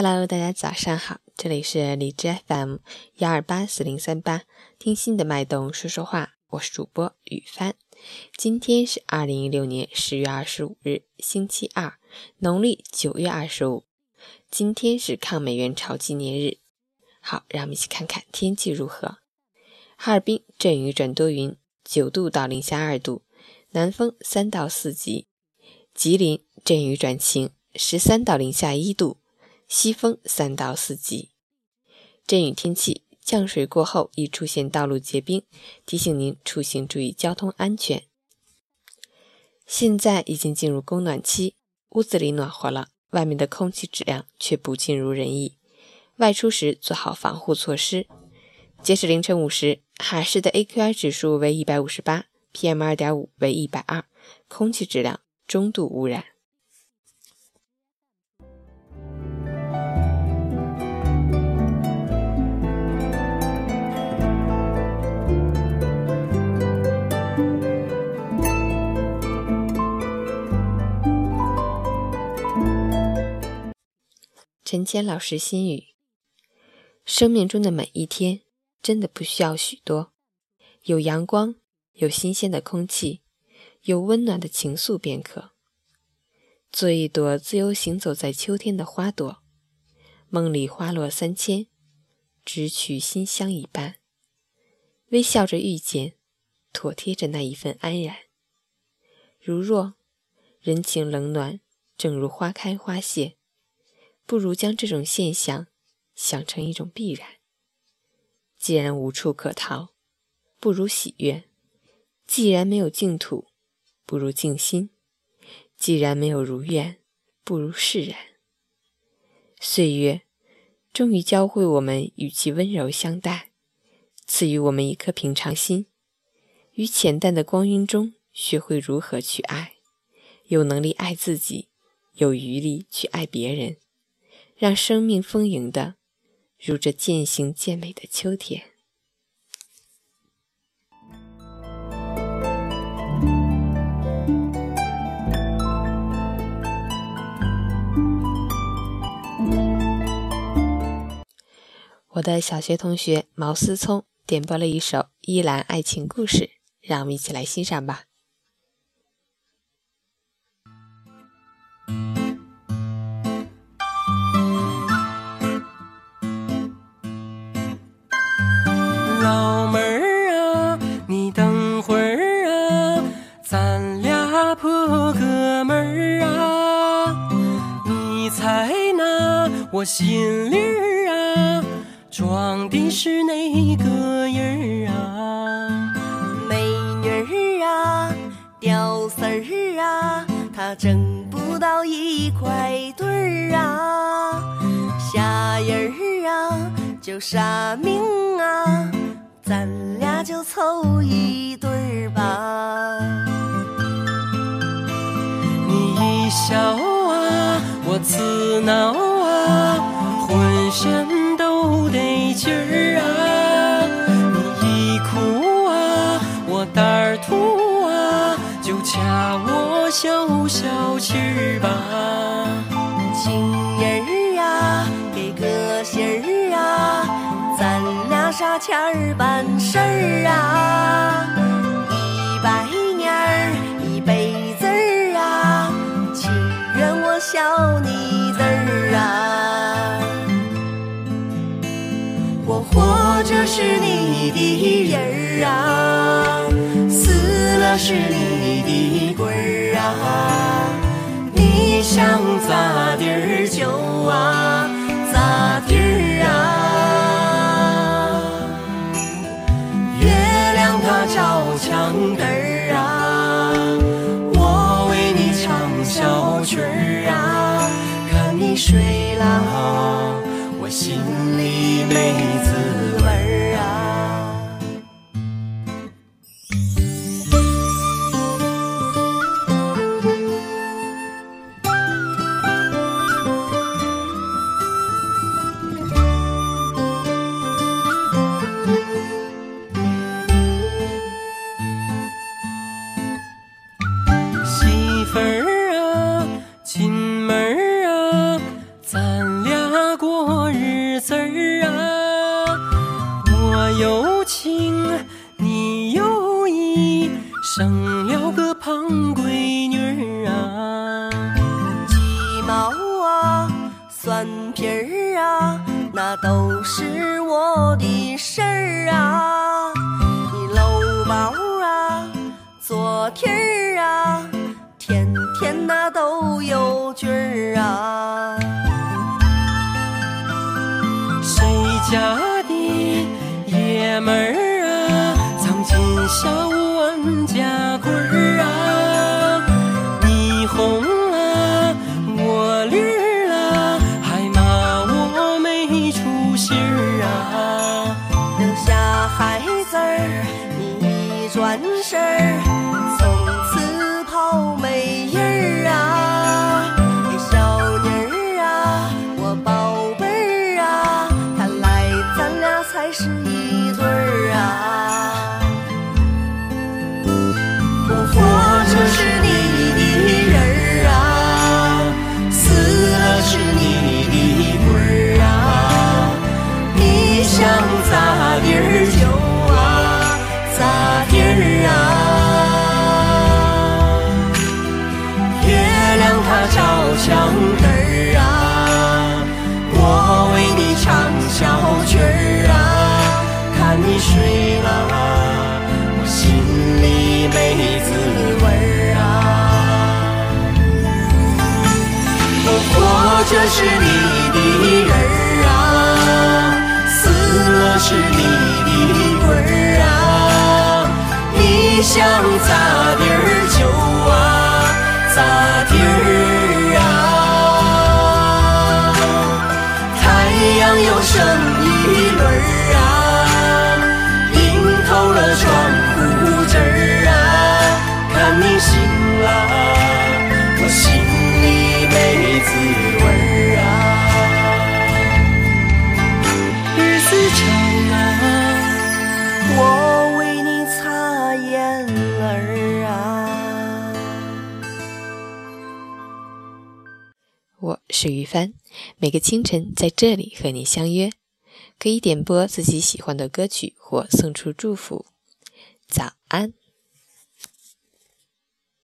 Hello，大家早上好，这里是荔枝 FM 幺二八四零三八，听心的脉动说说话，我是主播雨帆。今天是二零一六年十月二十五日，星期二，农历九月二十五。今天是抗美援朝纪念日。好，让我们一起看看天气如何。哈尔滨阵雨转多云，九度到零下二度，南风三到四级。吉林阵雨转晴，十三到零下一度。西风三到四级，阵雨天气降水过后易出现道路结冰，提醒您出行注意交通安全。现在已经进入供暖期，屋子里暖和了，外面的空气质量却不尽如人意，外出时做好防护措施。截止凌晨五时，哈市的 AQI 指数为一百五十八，PM 二点五为一百二，空气质量中度污染。陈谦老师心语：生命中的每一天，真的不需要许多，有阳光，有新鲜的空气，有温暖的情愫便可。做一朵自由行走在秋天的花朵，梦里花落三千，只取馨香一半，微笑着遇见，妥贴着那一份安然。如若人情冷暖，正如花开花谢。不如将这种现象想成一种必然。既然无处可逃，不如喜悦；既然没有净土，不如静心；既然没有如愿，不如释然。岁月终于教会我们与其温柔相待，赐予我们一颗平常心，于浅淡的光阴中学会如何去爱，有能力爱自己，有余力去爱别人。让生命丰盈的，如这渐行渐美的秋天。我的小学同学毛思聪点播了一首《依兰爱情故事》，让我们一起来欣赏吧。我心里儿啊，装的是哪个人儿啊？美女儿啊，屌丝儿啊，他挣不到一块堆儿啊。瞎人儿啊，就傻命啊，咱俩就凑一对儿吧。你一笑啊，我自浑身都得劲儿啊！你一哭啊，我胆儿突啊，就掐我消消气儿吧。情人儿啊，给个信儿啊，咱俩啥前儿办事儿啊？是你的人儿啊，死了是你的鬼儿啊。你想咋地儿就啊咋地儿啊。月亮它照墙根儿啊，我为你唱小曲儿啊，看你睡了。心里没滋味子儿啊，我有情你有意，生了个胖闺女啊，鸡毛啊，蒜皮儿啊，那都是我的事儿啊，你搂包啊，昨天儿啊，天天那都有劲儿啊。照墙根儿啊，我为你唱小曲儿啊。看你睡了，我心里没滋味儿啊。我活着是你的人儿啊，死了是你的鬼儿啊。你想咋地儿就啊咋地儿我是于帆，每个清晨在这里和你相约，可以点播自己喜欢的歌曲或送出祝福。早安。